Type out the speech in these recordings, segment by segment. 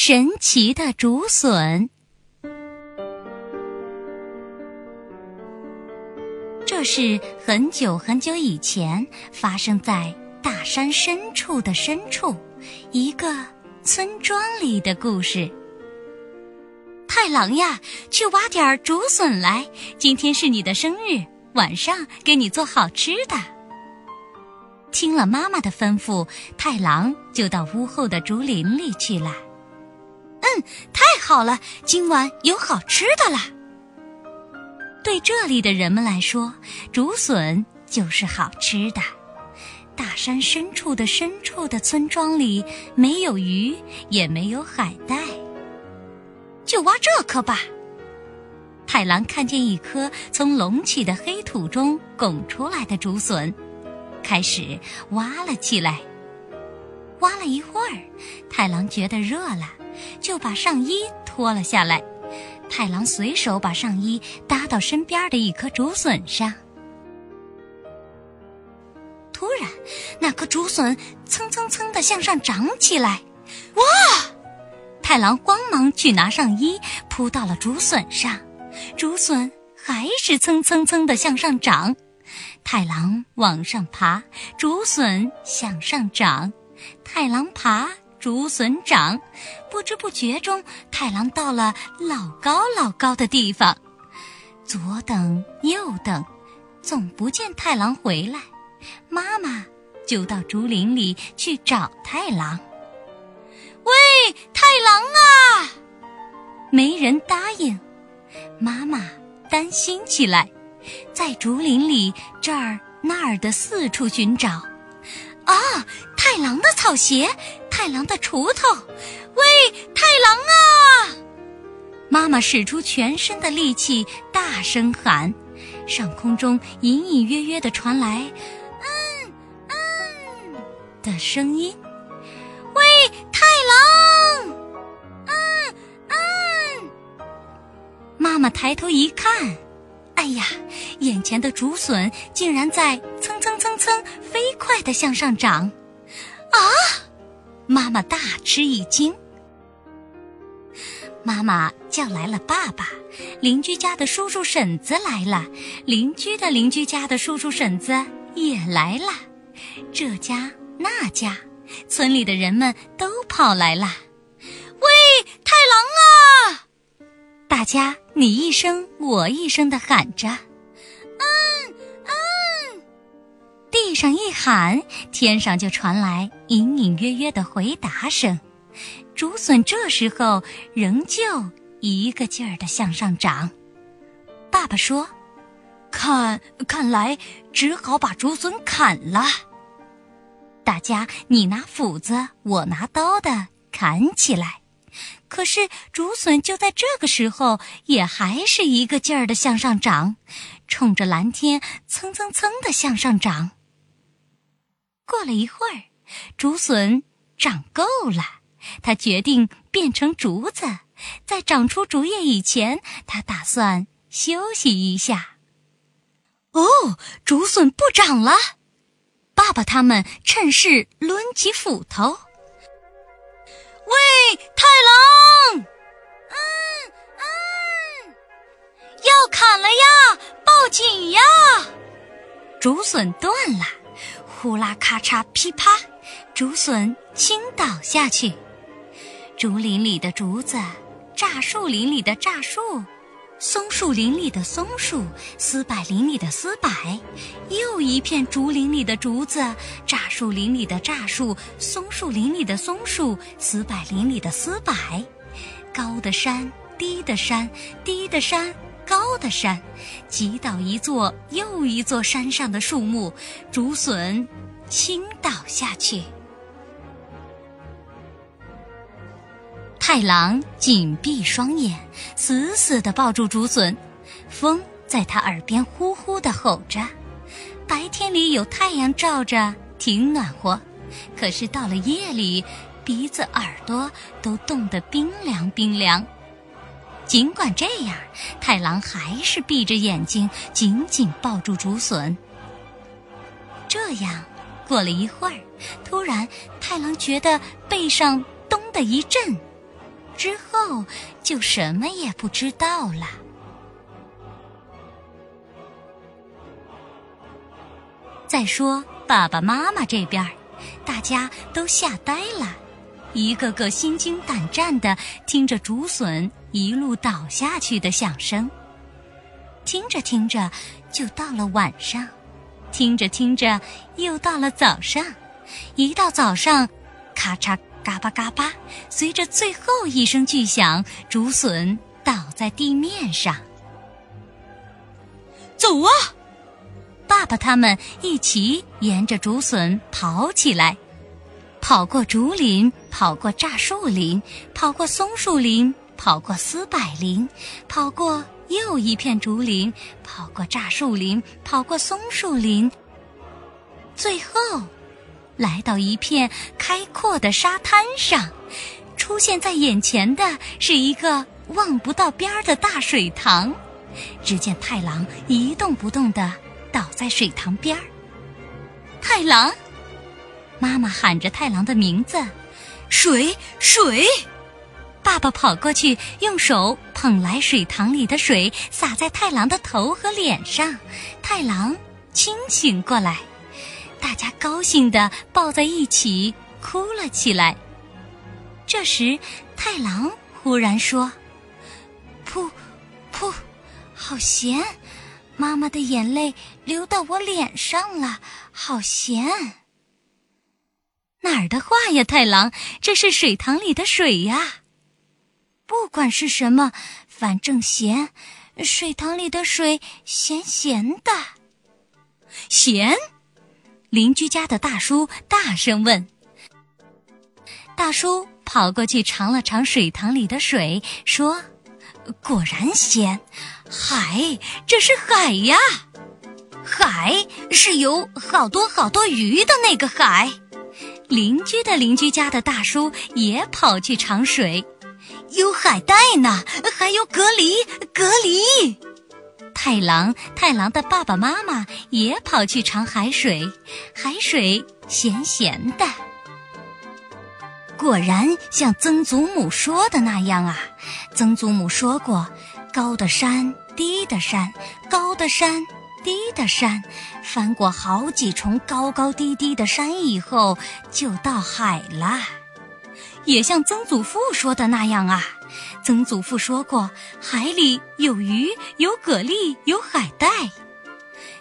神奇的竹笋。这是很久很久以前发生在大山深处的深处一个村庄里的故事。太郎呀，去挖点竹笋来，今天是你的生日，晚上给你做好吃的。听了妈妈的吩咐，太郎就到屋后的竹林里去了。嗯，太好了，今晚有好吃的啦。对这里的人们来说，竹笋就是好吃的。大山深处的深处的村庄里，没有鱼，也没有海带，就挖这颗吧。太郎看见一颗从隆起的黑土中拱出来的竹笋，开始挖了起来。挖了一会儿，太郎觉得热了。就把上衣脱了下来，太郎随手把上衣搭到身边的一棵竹笋上。突然，那棵竹笋蹭蹭蹭的向上长起来，哇！太郎慌忙去拿上衣扑到了竹笋上，竹笋还是蹭蹭蹭的向上长。太郎往上爬，竹笋向上长，太郎爬。竹笋长，不知不觉中，太郎到了老高老高的地方。左等右等，总不见太郎回来。妈妈就到竹林里去找太郎。喂，太郎啊！没人答应。妈妈担心起来，在竹林里这儿那儿的四处寻找。啊，太郎的草鞋！太郎的锄头，喂，太郎啊！妈妈使出全身的力气，大声喊。上空中隐隐约约的传来“嗯嗯”的声音。喂，太郎！嗯嗯。妈妈抬头一看，哎呀，眼前的竹笋竟然在蹭蹭蹭蹭飞快的向上长，啊！妈妈大吃一惊，妈妈叫来了爸爸，邻居家的叔叔婶子来了，邻居的邻居家的叔叔婶子也来了，这家那家，村里的人们都跑来了。喂，太郎啊！大家你一声我一声的喊着。嗯地上一喊，天上就传来隐隐约约的回答声。竹笋这时候仍旧一个劲儿的向上长。爸爸说：“看，看来只好把竹笋砍了。”大家你拿斧子，我拿刀的砍起来。可是竹笋就在这个时候，也还是一个劲儿的向上长，冲着蓝天蹭蹭蹭的向上长。过了一会儿，竹笋长够了，他决定变成竹子。在长出竹叶以前，他打算休息一下。哦，竹笋不长了，爸爸他们趁势抡起斧头。喂，太郎！嗯嗯，要砍了呀，报警呀！竹笋断了。呼啦咔嚓噼啪，竹笋倾倒下去。竹林里的竹子，柞树林里的柞树，松树林里的松树，丝柏林里的丝柏，又一片竹林里的竹子，柞树林里的柞树，松树林里的松树，丝柏林里的丝柏。高的山，低的山，低的山。高的山，击倒一座又一座山上的树木，竹笋倾倒下去。太郎紧闭双眼，死死地抱住竹笋，风在他耳边呼呼地吼着。白天里有太阳照着，挺暖和，可是到了夜里，鼻子、耳朵都冻得冰凉冰凉。尽管这样，太郎还是闭着眼睛，紧紧抱住竹笋。这样，过了一会儿，突然，太郎觉得背上咚的一震，之后就什么也不知道了。再说爸爸妈妈这边，大家都吓呆了，一个个心惊胆战的听着竹笋一路倒下去的响声。听着听着，就到了晚上；听着听着，又到了早上。一到早上，咔嚓嘎巴嘎巴，随着最后一声巨响，竹笋倒在地面上。走啊！爸爸他们一起沿着竹笋跑起来，跑过竹林，跑过柞树林，跑过松树林，跑过丝柏林，跑过又一片竹林，跑过柞树林，跑过松树林，最后。来到一片开阔的沙滩上，出现在眼前的是一个望不到边儿的大水塘。只见太郎一动不动地倒在水塘边儿。太郎，妈妈喊着太郎的名字：“水，水！”爸爸跑过去，用手捧来水塘里的水，洒在太郎的头和脸上。太郎清醒过来。大家高兴地抱在一起哭了起来。这时，太郎忽然说：“噗，噗，好咸！妈妈的眼泪流到我脸上了，好咸！”哪儿的话呀，太郎？这是水塘里的水呀！不管是什么，反正咸。水塘里的水咸咸的，咸。邻居家的大叔大声问：“大叔跑过去尝了尝水塘里的水，说：‘果然咸，海，这是海呀！海是有好多好多鱼的那个海。’邻居的邻居家的大叔也跑去尝水，有海带呢，还有蛤蜊，蛤蜊。”太郎，太郎的爸爸妈妈也跑去尝海水，海水咸咸的。果然像曾祖母说的那样啊！曾祖母说过：“高的山，低的山，高的山，低的山，翻过好几重高高低低的山以后，就到海了。”也像曾祖父说的那样啊。曾祖父说过，海里有鱼，有蛤蜊，有海带。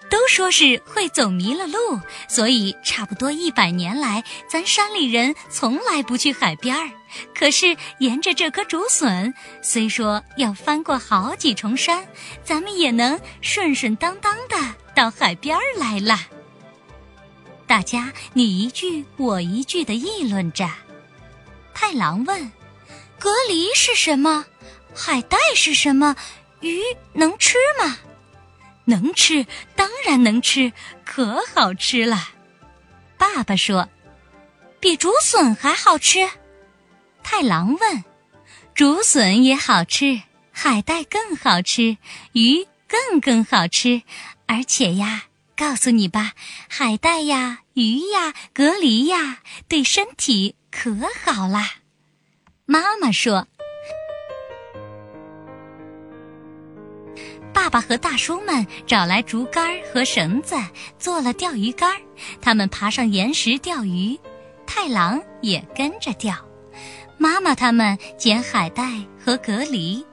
都说是会走迷了路，所以差不多一百年来，咱山里人从来不去海边儿。可是沿着这棵竹笋，虽说要翻过好几重山，咱们也能顺顺当当的到海边儿来了。大家你一句我一句的议论着。太郎问。蛤蜊是什么？海带是什么？鱼能吃吗？能吃，当然能吃，可好吃了。爸爸说：“比竹笋还好吃。”太郎问：“竹笋也好吃，海带更好吃，鱼更更好吃，而且呀，告诉你吧，海带呀，鱼呀，蛤蜊呀，对身体可好啦。”妈妈说：“爸爸和大叔们找来竹竿和绳子，做了钓鱼竿。他们爬上岩石钓鱼，太郎也跟着钓。妈妈他们捡海带和蛤蜊，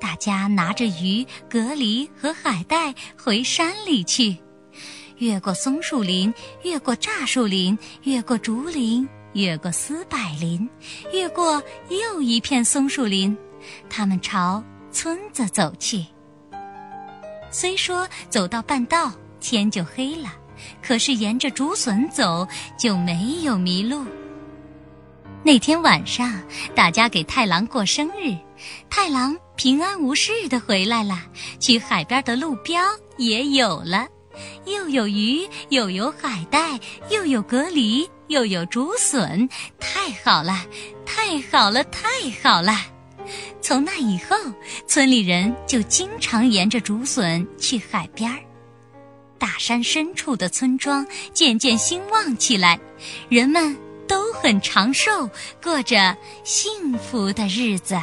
大家拿着鱼、蛤蜊和海带回山里去，越过松树林，越过柞树林，越过竹林。”越过斯柏林，越过又一片松树林，他们朝村子走去。虽说走到半道天就黑了，可是沿着竹笋走就没有迷路。那天晚上，大家给太郎过生日，太郎平安无事的回来了，去海边的路标也有了，又有鱼，又有海带，又有蛤蜊。又有竹笋，太好了，太好了，太好了！从那以后，村里人就经常沿着竹笋去海边儿。大山深处的村庄渐渐兴旺起来，人们都很长寿，过着幸福的日子。